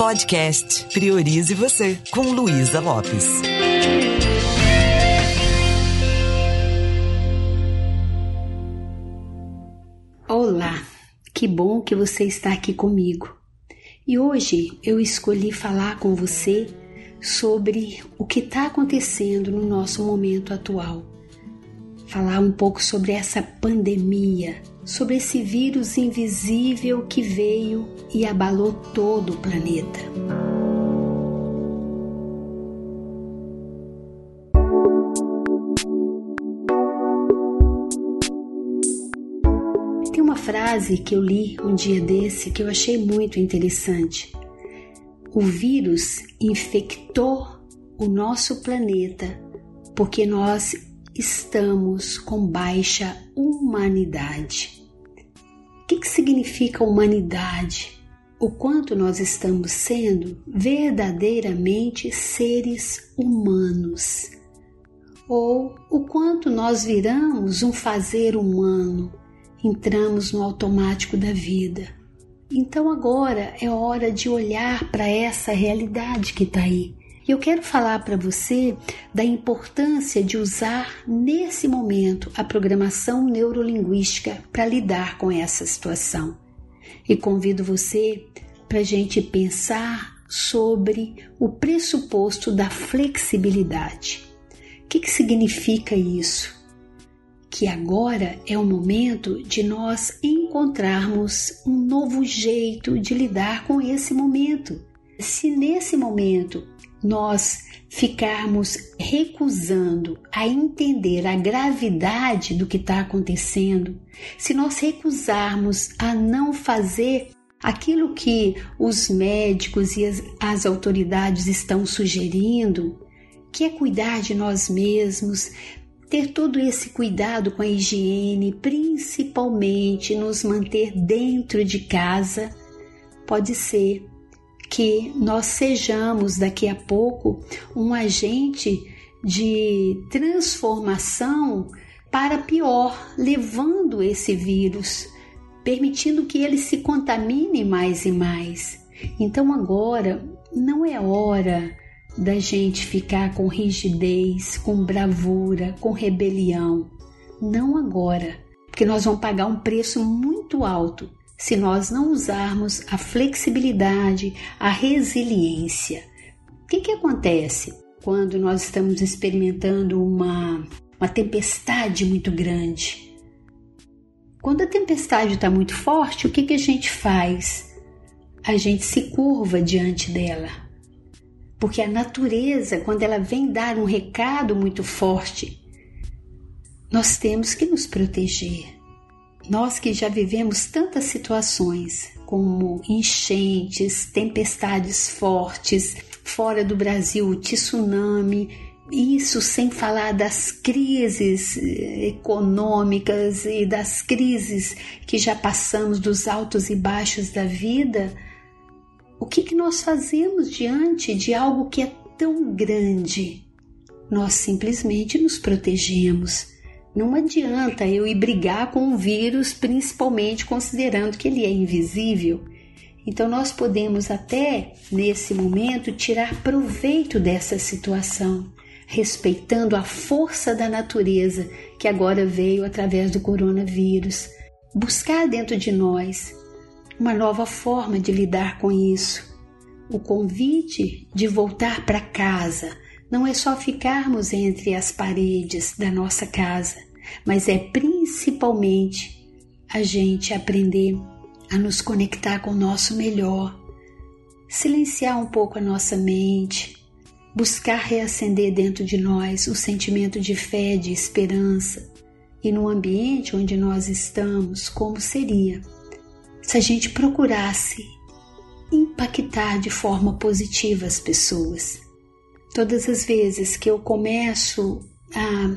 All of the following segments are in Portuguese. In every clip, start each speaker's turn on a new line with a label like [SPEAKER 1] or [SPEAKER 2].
[SPEAKER 1] Podcast Priorize Você, com Luísa Lopes.
[SPEAKER 2] Olá, que bom que você está aqui comigo. E hoje eu escolhi falar com você sobre o que está acontecendo no nosso momento atual. Falar um pouco sobre essa pandemia, sobre esse vírus invisível que veio e abalou todo o planeta. Tem uma frase que eu li um dia desse que eu achei muito interessante. O vírus infectou o nosso planeta porque nós estamos com baixa humanidade. Que, que significa humanidade? O quanto nós estamos sendo verdadeiramente seres humanos, ou o quanto nós viramos um fazer humano, entramos no automático da vida. Então agora é hora de olhar para essa realidade que está aí eu quero falar para você da importância de usar nesse momento a programação neurolinguística para lidar com essa situação. E convido você para a gente pensar sobre o pressuposto da flexibilidade. O que, que significa isso? Que agora é o momento de nós encontrarmos um novo jeito de lidar com esse momento. Se nesse momento nós ficarmos recusando a entender a gravidade do que está acontecendo, se nós recusarmos a não fazer aquilo que os médicos e as, as autoridades estão sugerindo, que é cuidar de nós mesmos, ter todo esse cuidado com a higiene, principalmente nos manter dentro de casa, pode ser que nós sejamos daqui a pouco um agente de transformação para pior, levando esse vírus, permitindo que ele se contamine mais e mais. Então agora não é hora da gente ficar com rigidez, com bravura, com rebelião. Não agora, porque nós vamos pagar um preço muito alto se nós não usarmos a flexibilidade, a resiliência. O que, que acontece quando nós estamos experimentando uma, uma tempestade muito grande? Quando a tempestade está muito forte, o que, que a gente faz? A gente se curva diante dela. Porque a natureza, quando ela vem dar um recado muito forte, nós temos que nos proteger. Nós que já vivemos tantas situações, como enchentes, tempestades fortes, fora do Brasil, tsunami, isso sem falar das crises eh, econômicas e das crises que já passamos, dos altos e baixos da vida, o que, que nós fazemos diante de algo que é tão grande? Nós simplesmente nos protegemos não adianta eu ir brigar com o vírus, principalmente considerando que ele é invisível. Então, nós podemos até nesse momento tirar proveito dessa situação, respeitando a força da natureza que agora veio através do coronavírus. Buscar dentro de nós uma nova forma de lidar com isso. O convite de voltar para casa não é só ficarmos entre as paredes da nossa casa, mas é principalmente a gente aprender a nos conectar com o nosso melhor, silenciar um pouco a nossa mente, buscar reacender dentro de nós o sentimento de fé, de esperança e no ambiente onde nós estamos, como seria se a gente procurasse impactar de forma positiva as pessoas. Todas as vezes que eu começo a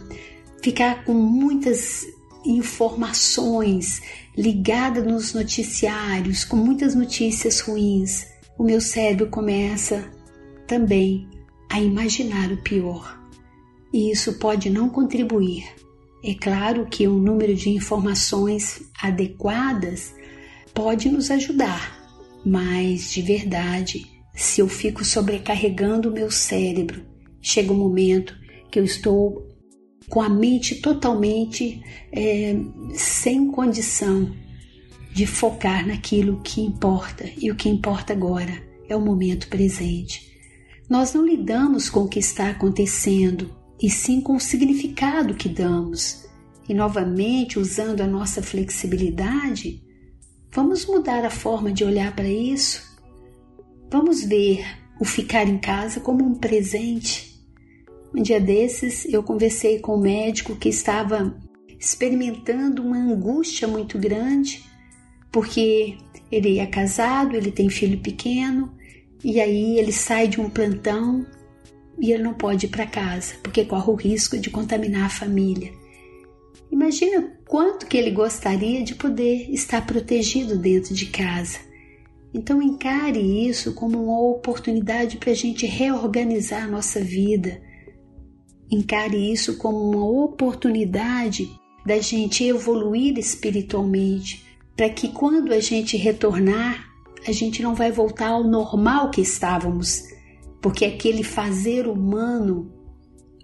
[SPEAKER 2] ficar com muitas informações ligadas nos noticiários, com muitas notícias ruins, o meu cérebro começa também a imaginar o pior. E isso pode não contribuir. É claro que um número de informações adequadas pode nos ajudar, mas de verdade se eu fico sobrecarregando o meu cérebro. Chega um momento que eu estou com a mente totalmente é, sem condição de focar naquilo que importa e o que importa agora é o momento presente. Nós não lidamos com o que está acontecendo, e sim com o significado que damos. E novamente, usando a nossa flexibilidade, vamos mudar a forma de olhar para isso. Vamos ver o ficar em casa como um presente. Um dia desses, eu conversei com um médico que estava experimentando uma angústia muito grande, porque ele é casado, ele tem filho pequeno, e aí ele sai de um plantão e ele não pode ir para casa, porque corre o risco de contaminar a família. Imagina quanto que ele gostaria de poder estar protegido dentro de casa. Então encare isso como uma oportunidade para a gente reorganizar a nossa vida. Encare isso como uma oportunidade da gente evoluir espiritualmente, para que quando a gente retornar, a gente não vai voltar ao normal que estávamos porque aquele fazer humano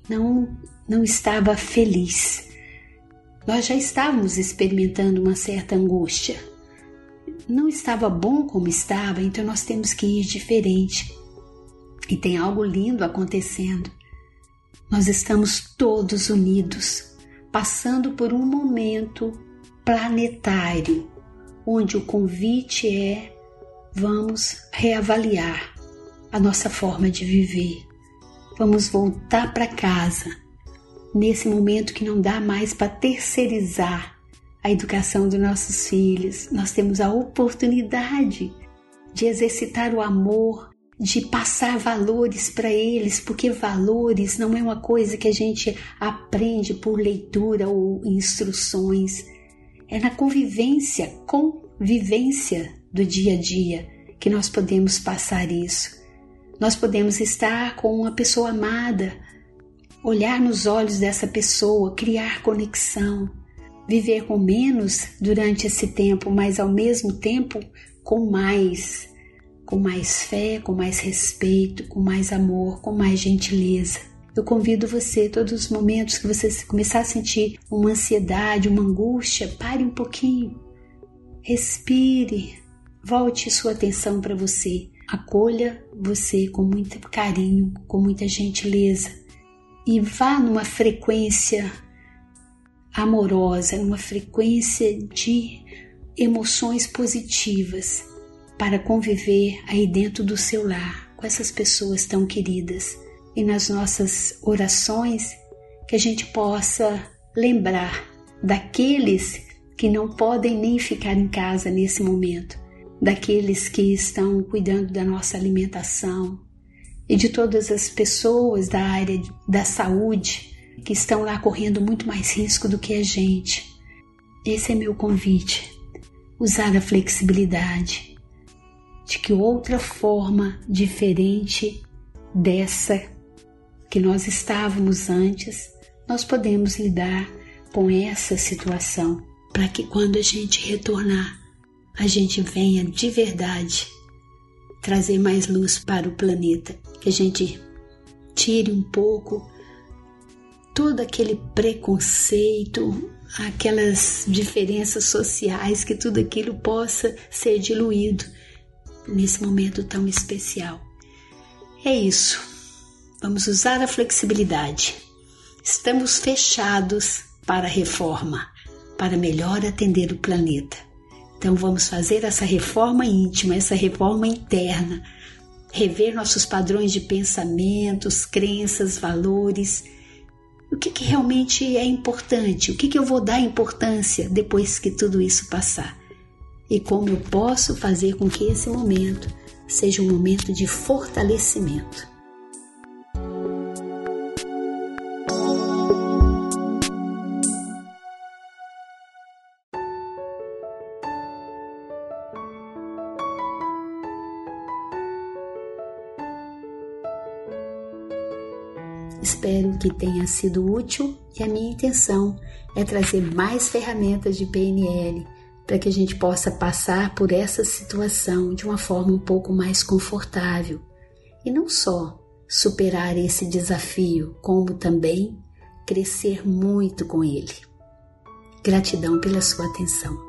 [SPEAKER 2] não, não estava feliz. Nós já estávamos experimentando uma certa angústia. Não estava bom como estava, então nós temos que ir diferente. E tem algo lindo acontecendo. Nós estamos todos unidos, passando por um momento planetário, onde o convite é: vamos reavaliar a nossa forma de viver. Vamos voltar para casa nesse momento que não dá mais para terceirizar a educação dos nossos filhos. Nós temos a oportunidade de exercitar o amor, de passar valores para eles, porque valores não é uma coisa que a gente aprende por leitura ou instruções. É na convivência, convivência do dia a dia que nós podemos passar isso. Nós podemos estar com uma pessoa amada, olhar nos olhos dessa pessoa, criar conexão, viver com menos durante esse tempo, mas ao mesmo tempo com mais, com mais fé, com mais respeito, com mais amor, com mais gentileza. Eu convido você, todos os momentos que você começar a sentir uma ansiedade, uma angústia, pare um pouquinho, respire, volte sua atenção para você. Acolha você com muito carinho, com muita gentileza. E vá numa frequência amorosa, numa frequência de emoções positivas para conviver aí dentro do seu lar com essas pessoas tão queridas e nas nossas orações que a gente possa lembrar daqueles que não podem nem ficar em casa nesse momento daqueles que estão cuidando da nossa alimentação e de todas as pessoas da área da saúde que estão lá correndo muito mais risco do que a gente. Esse é meu convite. Usar a flexibilidade de que outra forma diferente dessa que nós estávamos antes, nós podemos lidar com essa situação para que quando a gente retornar a gente venha de verdade trazer mais luz para o planeta, que a gente tire um pouco todo aquele preconceito, aquelas diferenças sociais, que tudo aquilo possa ser diluído nesse momento tão especial. É isso. Vamos usar a flexibilidade. Estamos fechados para a reforma, para melhor atender o planeta. Então vamos fazer essa reforma íntima, essa reforma interna, rever nossos padrões de pensamentos, crenças, valores. O que, que realmente é importante? O que, que eu vou dar importância depois que tudo isso passar? E como eu posso fazer com que esse momento seja um momento de fortalecimento? Espero que tenha sido útil e a minha intenção é trazer mais ferramentas de PNL, para que a gente possa passar por essa situação de uma forma um pouco mais confortável e não só superar esse desafio, como também crescer muito com ele. Gratidão pela sua atenção.